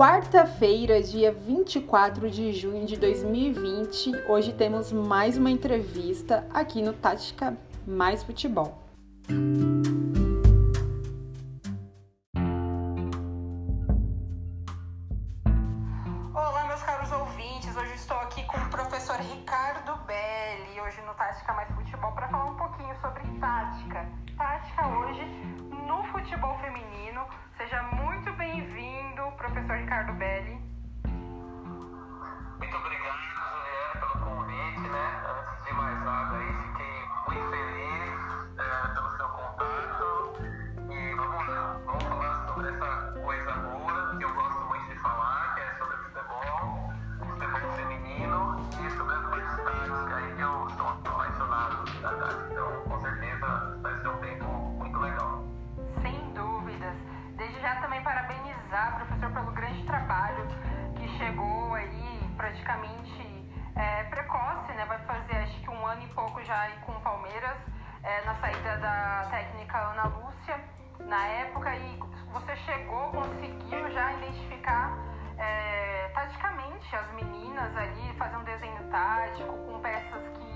quarta-feira, dia 24 de junho de 2020. Hoje temos mais uma entrevista aqui no Tática Mais Futebol. é, na saída da técnica Ana Lúcia na época e você chegou, conseguiu já identificar é, taticamente as meninas ali, fazer um desenho tático com peças que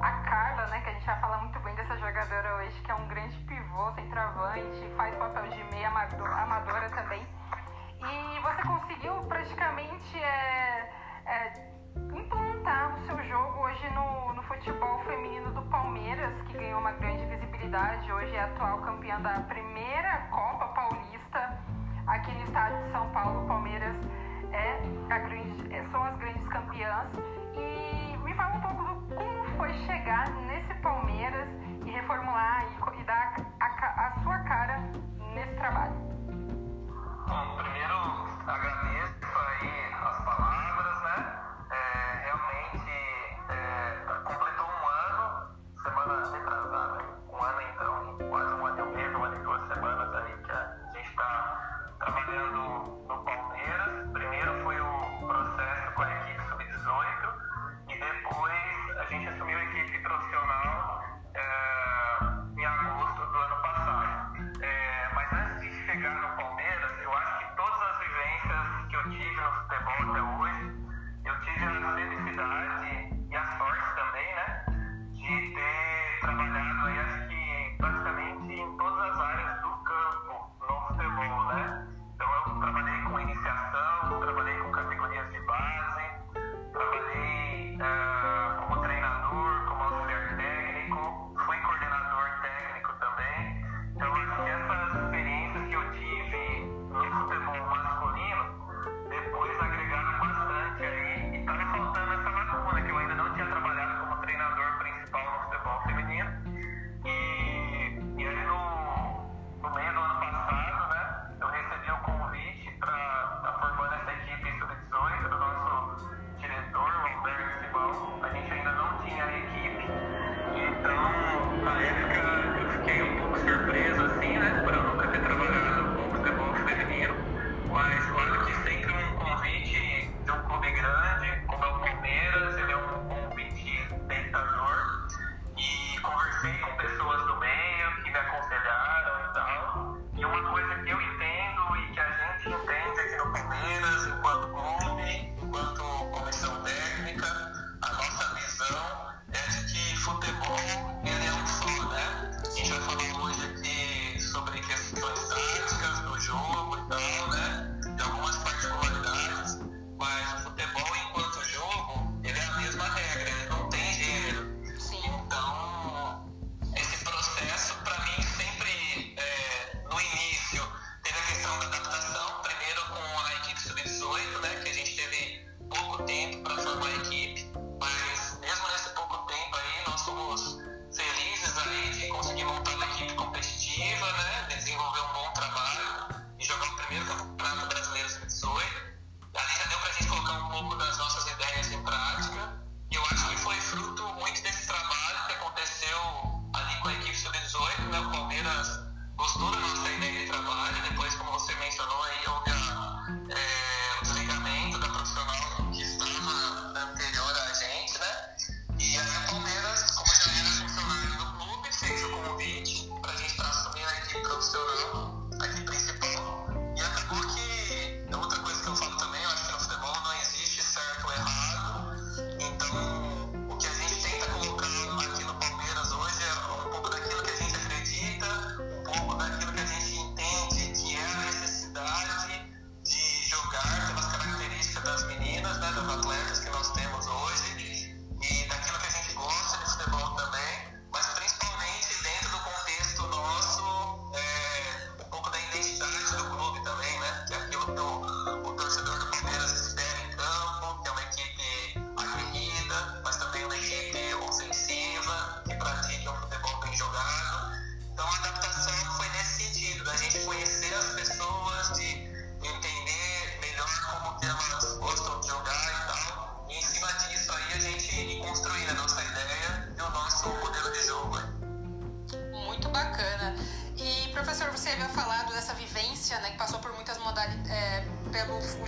a Carla, né, que a gente vai falar muito bem dessa jogadora hoje, que é um grande pivô, centroavante, faz papel de meia amadora também. E você conseguiu praticamente é, é, comentar o seu jogo hoje no, no futebol feminino do Palmeiras, que ganhou uma grande visibilidade. Hoje é atual campeã da primeira Copa Paulista aqui no estado de São Paulo. Palmeiras é a grande, é, são as grandes campeãs. E me fala um pouco do como foi chegar nesse Palmeiras e reformular e, e dar a, a, a sua cara nesse trabalho. Bom, primeiro agradeço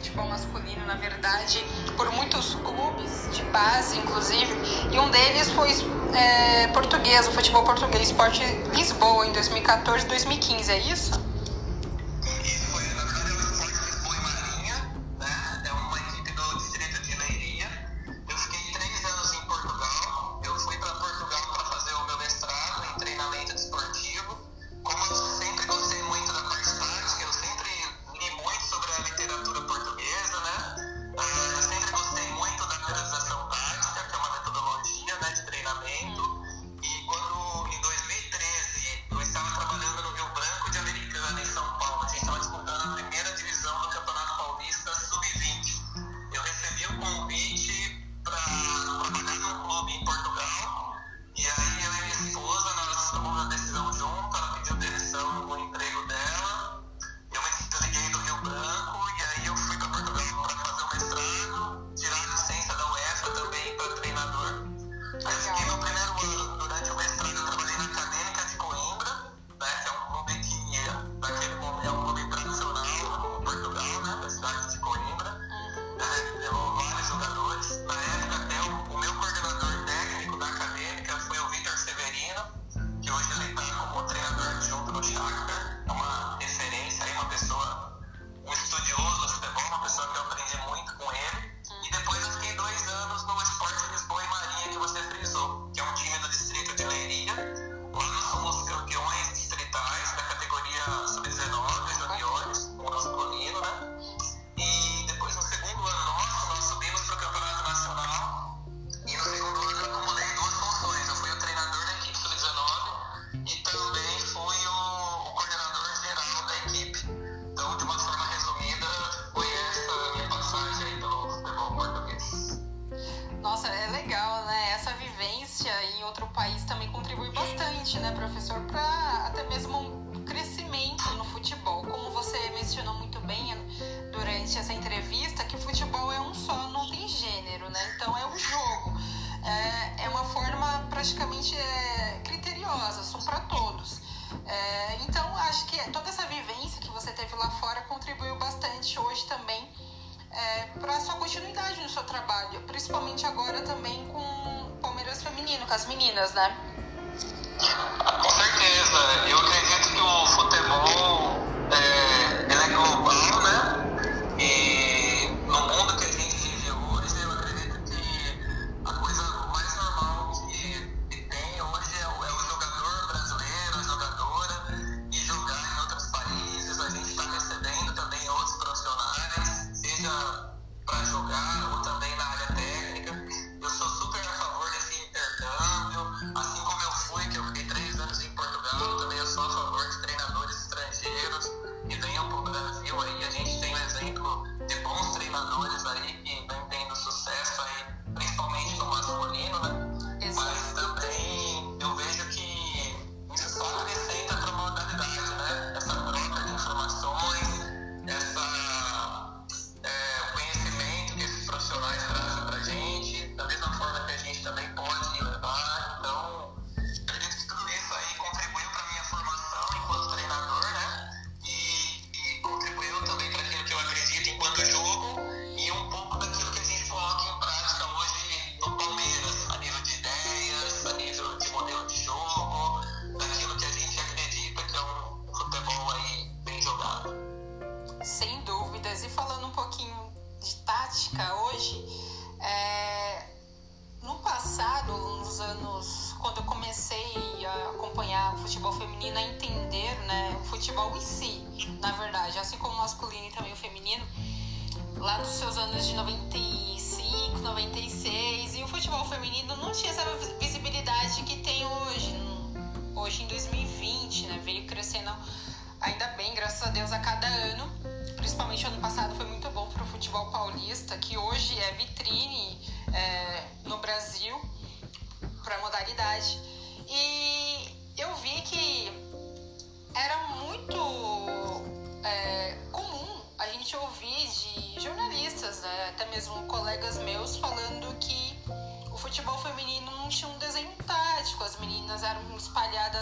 futebol masculino, na verdade, por muitos clubes de base, inclusive, e um deles foi é, português, o futebol português, Esporte Lisboa, em 2014 2015, é isso? seu trabalho, principalmente agora também com o Palmeiras Feminino, com as meninas, né? Com certeza. Eu acredito que o futebol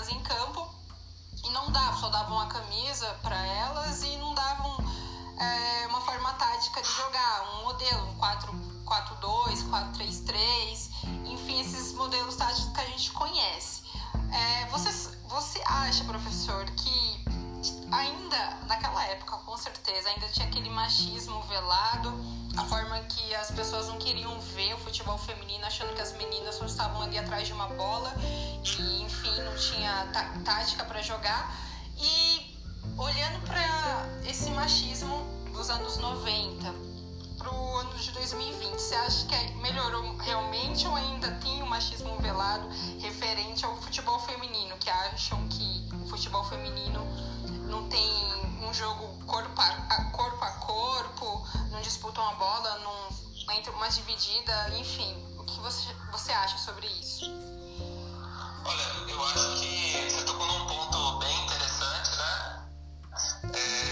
crianças em campo e não dava, só davam uma camisa para elas e não davam é, uma forma tática de jogar, um modelo, um 4-4-2, 4-3-3, enfim, esses modelos táticos que a gente conhece. É, você, você acha, professor, que ainda naquela época, com certeza, ainda tinha aquele machismo velado, a forma que as pessoas não queriam ver o futebol feminino, achando que as meninas só estavam ali atrás de uma bola e, enfim, não tinha tá, tática para jogar. E olhando para esse machismo dos anos 90 para o ano de 2020, você acha que melhorou realmente ou ainda tem o um machismo velado referente ao futebol feminino, que acham que o futebol feminino não tem um jogo corpo a, corpo a corpo, não disputam a bola, não entra uma dividida, enfim. O que você, você acha sobre isso? Olha, eu acho que você tocou num ponto bem interessante, né? É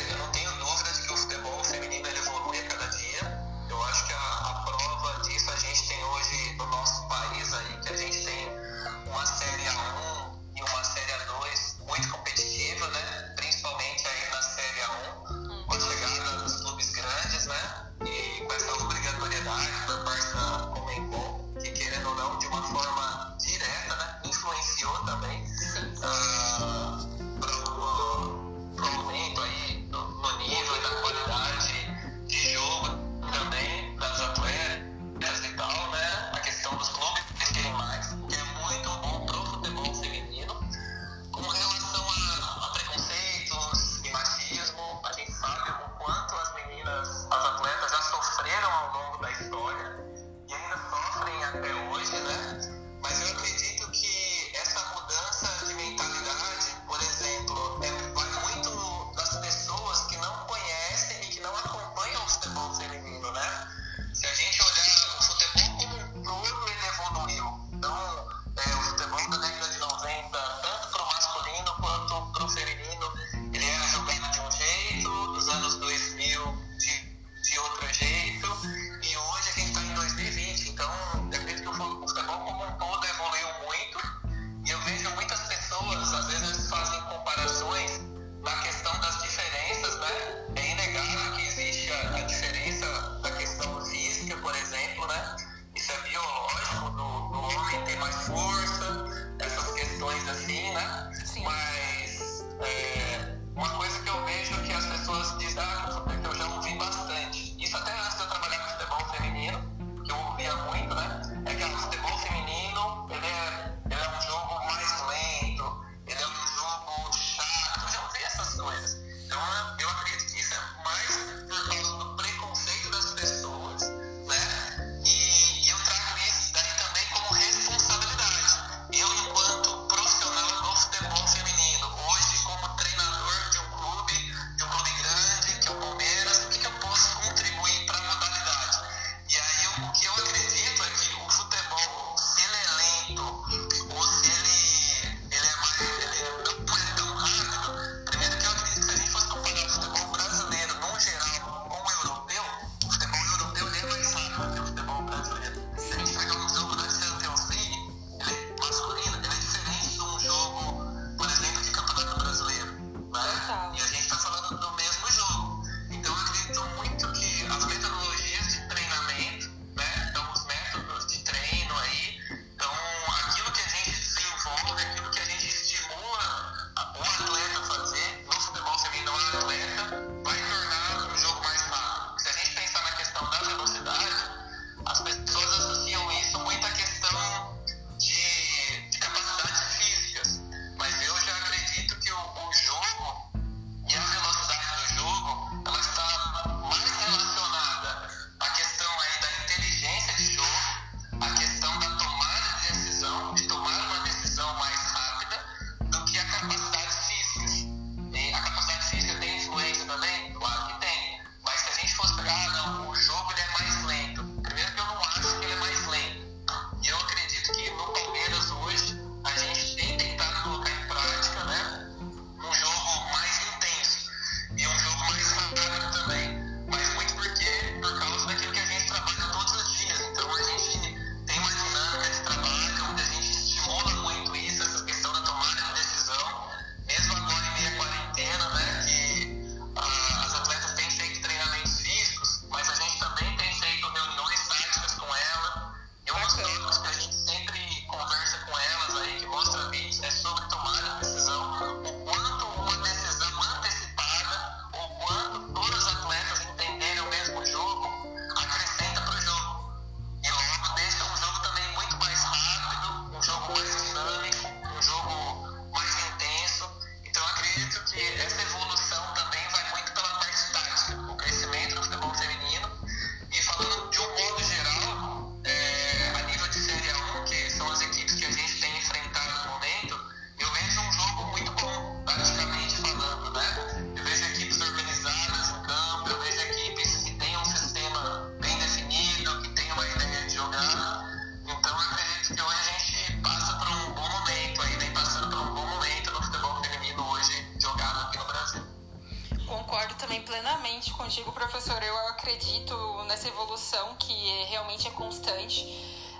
nessa evolução que realmente é constante.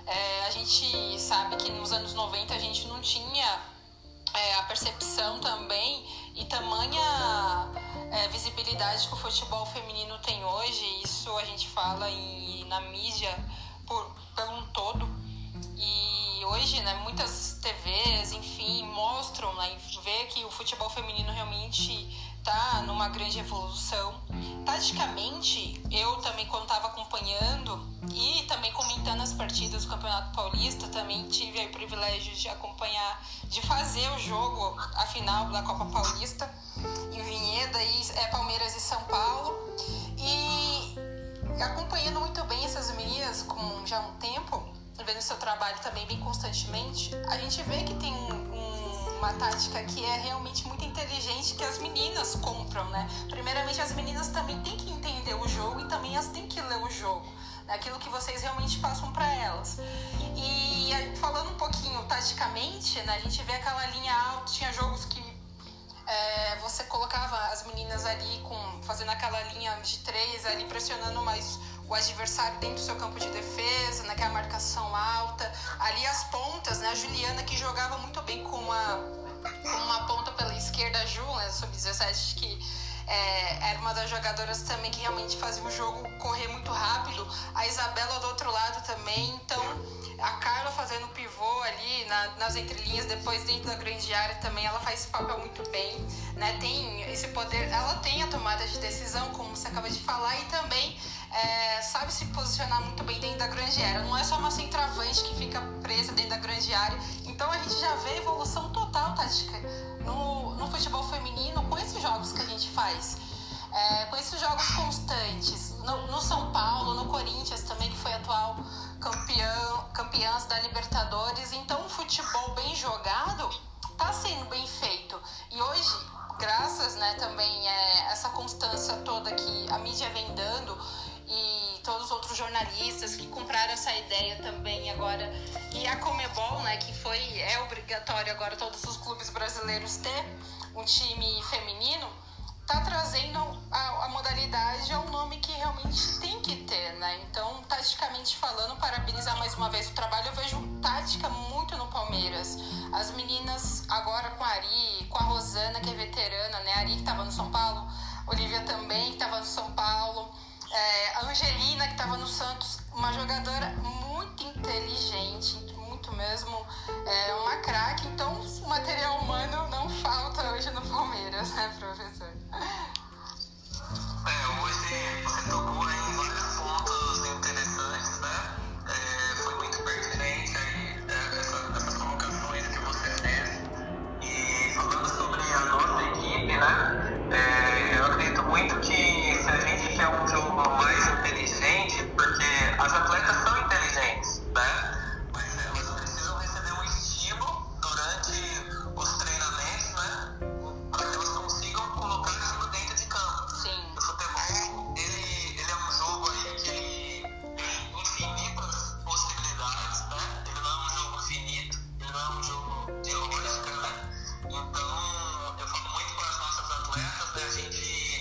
É, a gente sabe que nos anos 90 a gente não tinha é, a percepção também e tamanha é, visibilidade que o futebol feminino tem hoje. Isso a gente fala na mídia por, pelo um todo. E hoje, né, muitas TVs, enfim, mostram, né, vê que o futebol feminino realmente está numa grande evolução. Taticamente, eu também quando estava acompanhando e também comentando as partidas do Campeonato Paulista, também tive o privilégio de acompanhar, de fazer o jogo, a final da Copa Paulista em Vinheda, e é Palmeiras e São Paulo. E acompanhando muito bem essas meninas com já um tempo, vendo seu trabalho também bem constantemente, a gente vê que tem um, uma tática que é realmente muito inteligente que as meninas compram, né? Primeiramente, as meninas também têm que entender o jogo e também elas têm que ler o jogo, né? aquilo que vocês realmente passam para elas. E falando um pouquinho taticamente, né? A gente vê aquela linha alta, tinha jogos que é, você colocava as meninas ali com fazendo aquela linha de três ali pressionando mais o adversário dentro do seu campo de defesa, naquela marcação alta. Ali as pontas, né? A Juliana que jogava muito bem com uma, com uma ponta pela esquerda, a Ju, né? Sub-17, que é, era uma das jogadoras também que realmente fazia o jogo correr muito rápido. A Isabela do outro lado também. Então, a Carla fazendo pivô ali na, nas entrelinhas, depois dentro da grande área também, ela faz esse papel muito bem. Né? Tem esse poder, ela tem a tomada de decisão, como você acaba de falar, e também é, sabe se posicionar muito bem dentro da grande área. Não é só uma centroavante que fica presa dentro da grande área. Então a gente já vê evolução total tática no, no futebol feminino com esses jogos que a gente faz. É, com esses jogos constantes. No, no, São Paulo, no Corinthians também, que foi atual campeão, campeãs da Libertadores. Então, o futebol bem jogado está sendo bem feito. E hoje, graças né, também é, essa constância toda que a mídia vem dando, e todos os outros jornalistas que compraram essa ideia também agora. E a Comebol, né, que foi é obrigatório agora todos os clubes brasileiros ter um time feminino, tá trazendo a, a modalidade ao nome que realmente tem que ter, né? Então, taticamente falando, parabenizar mais uma vez o trabalho. Eu vejo tática muito no Palmeiras. As meninas agora com a Ari, com a Rosana, que é veterana, né? A Ari que estava no São Paulo, Olivia também que estava no São é, Angelina, que estava no Santos, uma jogadora muito inteligente, muito mesmo, é uma craque. Então, material humano não falta hoje no Palmeiras, né, professor? É, hoje você tocou em a gente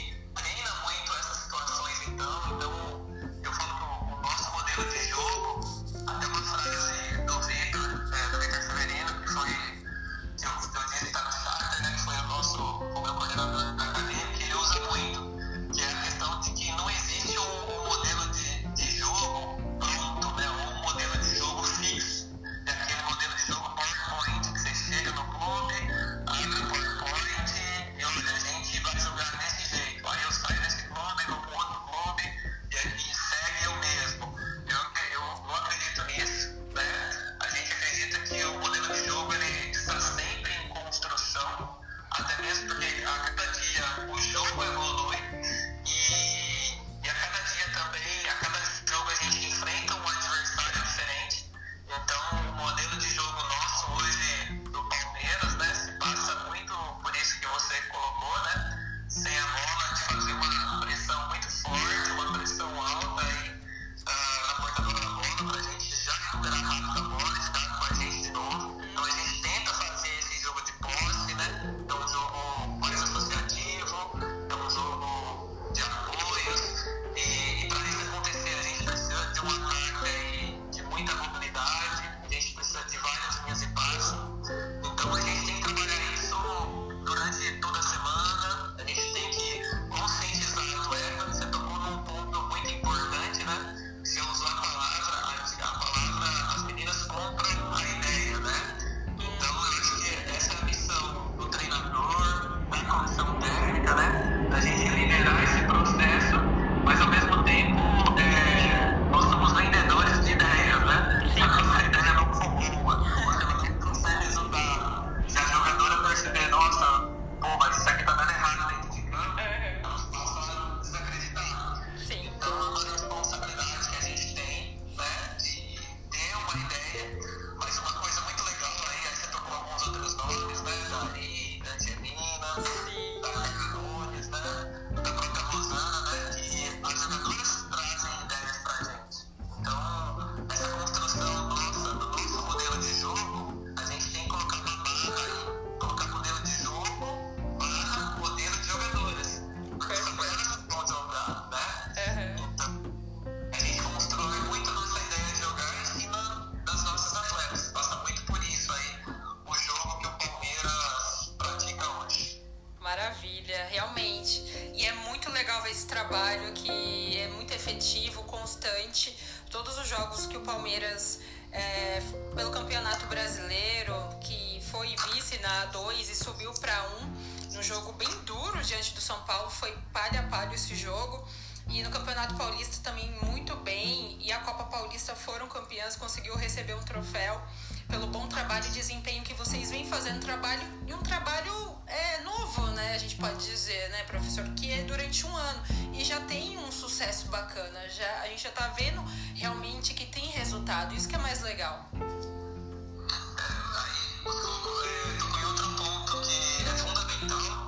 jogos que o Palmeiras, é, pelo Campeonato Brasileiro, que foi vice na 2 e subiu para 1, um, um jogo bem duro diante do São Paulo, foi palha a palha esse jogo. E no Campeonato Paulista também muito bem, e a Copa Paulista foram campeãs, conseguiu receber um troféu pelo bom trabalho e desempenho que vocês vêm fazendo trabalho e um trabalho é, novo, né? A gente pode dizer, né, professor, que é durante um ano e já tem um sucesso bacana. Já a gente já tá vendo realmente que tem resultado. Isso que é mais legal. Aí, é, em outro ponto que é fundamental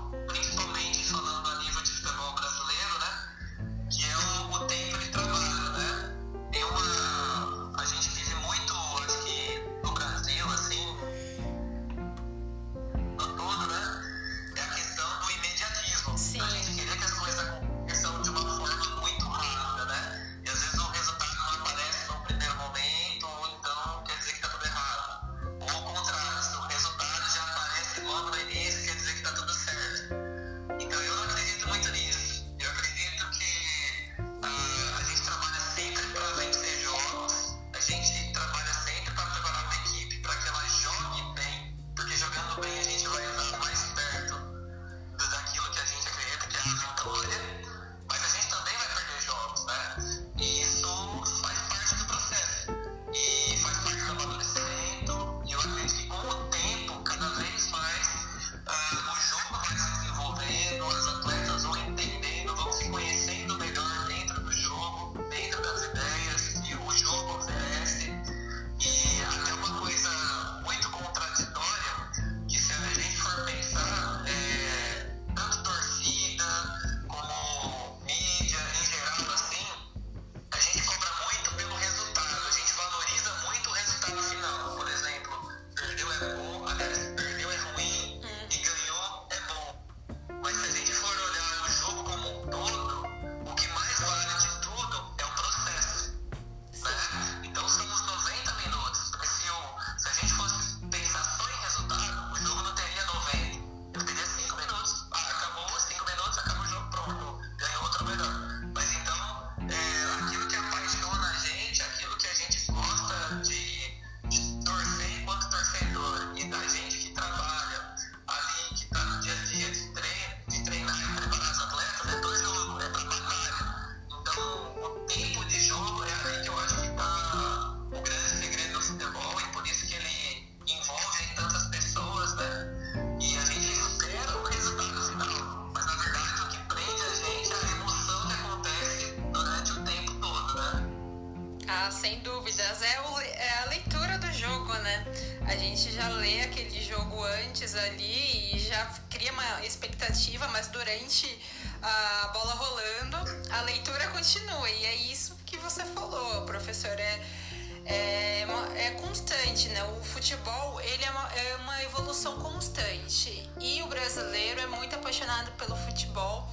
né, o futebol, ele é uma, é uma evolução constante. E o brasileiro é muito apaixonado pelo futebol.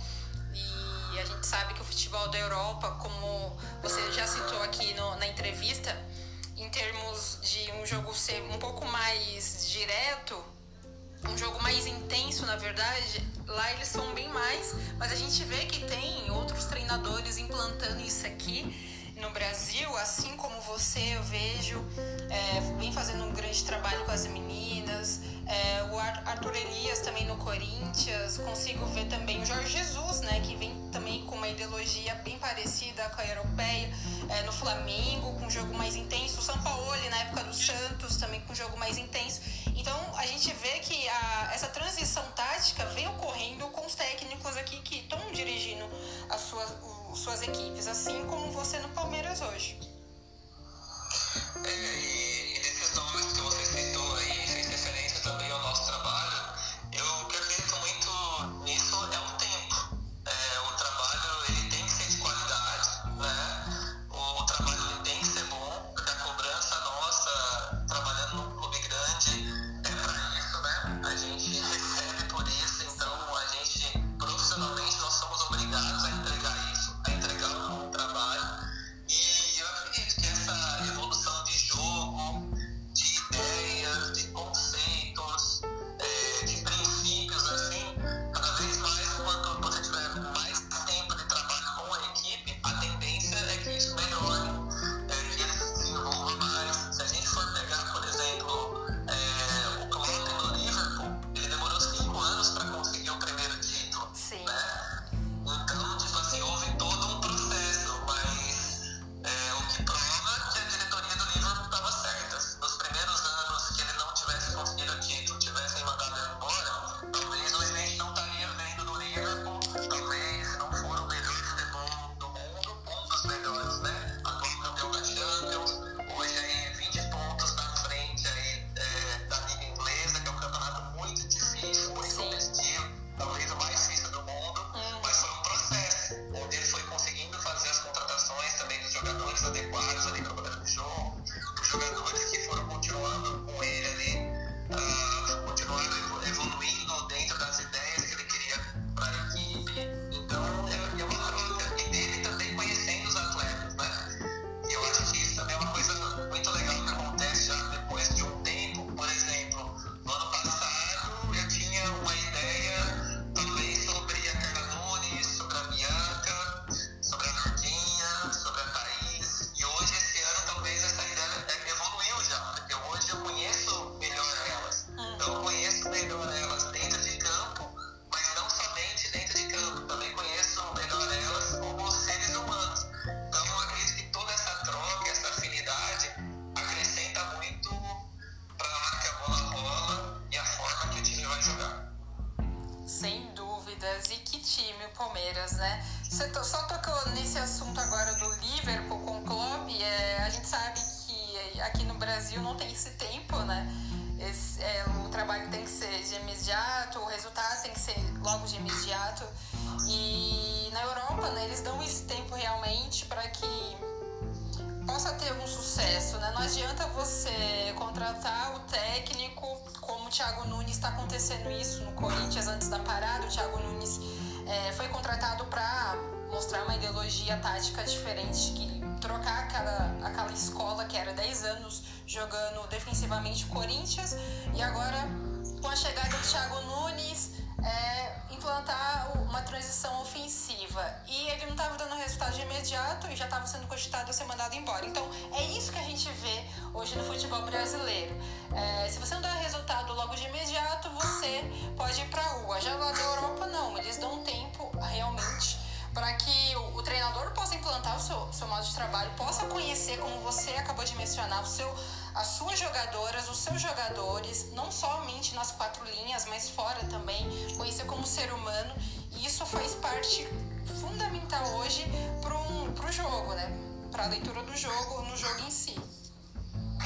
E a gente sabe que o futebol da Europa, como você já citou aqui no, na entrevista, em termos de um jogo ser um pouco mais direto, um jogo mais intenso, na verdade, lá eles são bem mais, mas a gente vê que tem outros treinadores implantando isso aqui no Brasil, assim como você, eu vejo, é, vem fazendo um grande trabalho com as meninas, é, o Arthur Elias também no Corinthians, consigo ver também o Jorge Jesus, né, que vem também com uma ideologia bem parecida com a europeia, é, no Flamengo, com um jogo mais intenso, o São Paulo na época do Santos, também com um jogo mais intenso. Então a gente vê que a, essa transição tática vem ocorrendo com os técnicos aqui que estão dirigindo as suas, suas equipes, assim como você no Palmeiras hoje. É, e, e desses nomes que você citou eles dão esse tempo realmente para que possa ter um sucesso, né? Não adianta você contratar o técnico, como o Thiago Nunes está acontecendo isso no Corinthians antes da parada. O Thiago Nunes é, foi contratado para mostrar uma ideologia tática diferente, que trocar aquela, aquela escola que era 10 anos jogando defensivamente o Corinthians e agora com a chegada do Thiago Nunes. É, implantar uma transição ofensiva. E ele não estava dando resultado de imediato e já estava sendo cogitado a ser mandado embora. Então é isso que a gente vê hoje no futebol brasileiro. É, se você não dá resultado logo de imediato, você pode ir para a rua. Já lá da Europa, não. Eles dão tempo realmente para que o, o, treinador possa implantar o seu, seu modo de trabalho, possa conhecer, como você acabou de mencionar, o seu as suas jogadoras, os seus jogadores, não somente nas quatro linhas, mas fora também, conhecer como ser humano. E isso faz parte fundamental hoje para o jogo, né? Para a leitura do jogo, no jogo em si.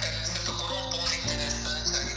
É, você tocou num ponto interessante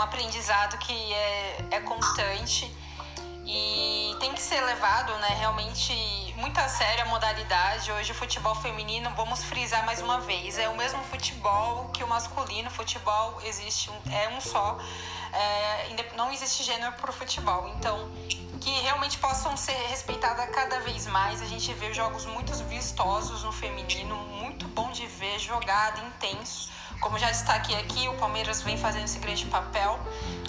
um aprendizado que é, é constante e tem que ser levado, né, realmente muito a sério a modalidade. Hoje o futebol feminino, vamos frisar mais uma vez, é o mesmo futebol que o masculino. Futebol existe é um só, é, não existe gênero para o futebol. Então, que realmente possam ser respeitadas cada vez mais. A gente vê jogos muito vistosos no feminino, muito bom de ver, jogado, intenso. Como já destaquei aqui, o Palmeiras vem fazendo esse grande papel.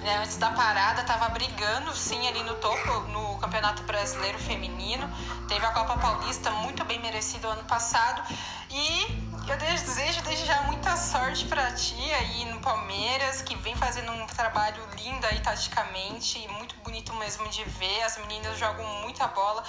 Né? Antes da parada, estava brigando sim ali no topo no Campeonato Brasileiro Feminino. Teve a Copa Paulista muito bem merecida ano passado. E eu desejo desde já muita sorte para ti aí no Palmeiras, que vem fazendo um trabalho lindo aí taticamente, muito bonito mesmo de ver. As meninas jogam muita bola.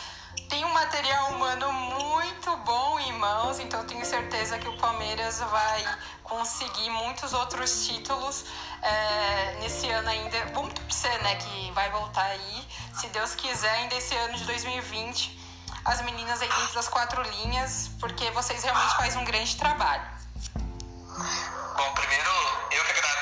Tem um material humano muito bom em mãos, então tenho certeza que o Palmeiras vai conseguir muitos outros títulos é, nesse ano ainda. Vamos torcer, né, que vai voltar aí, se Deus quiser, ainda esse ano de 2020 as meninas aí dentro das quatro linhas, porque vocês realmente fazem um grande trabalho. Bom, primeiro eu que agradeço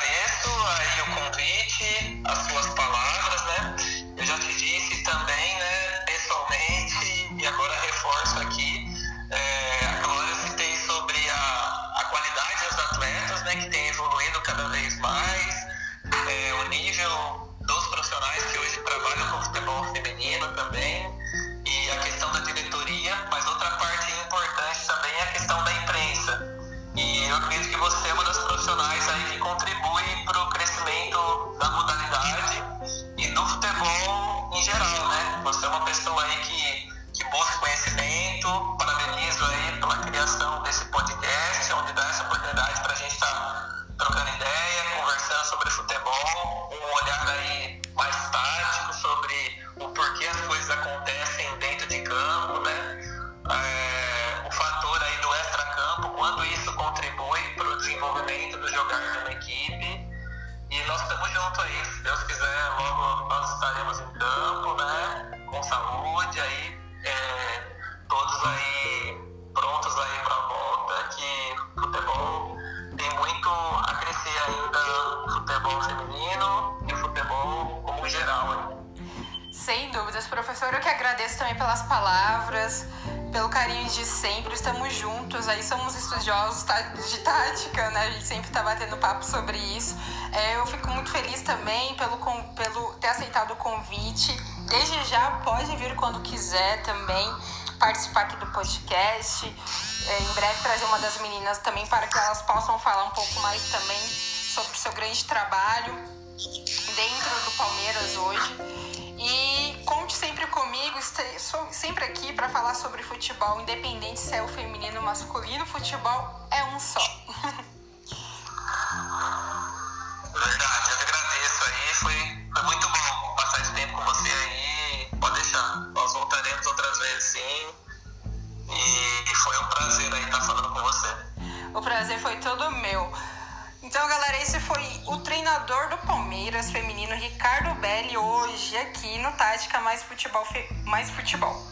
professor. Eu que agradeço também pelas palavras, pelo carinho de sempre. Estamos juntos, aí somos estudiosos de tática, né? A gente sempre está batendo papo sobre isso. É, eu fico muito feliz também pelo, pelo ter aceitado o convite. Desde já, pode vir quando quiser também participar aqui do podcast. É, em breve trazer uma das meninas também para que elas possam falar um pouco mais também sobre o seu grande trabalho dentro do Palmeiras hoje. E sou sempre aqui para falar sobre futebol, independente se é o feminino ou masculino, futebol é um só. Treinador do Palmeiras feminino, Ricardo Belli, hoje aqui no Tática Mais Futebol. Mais futebol.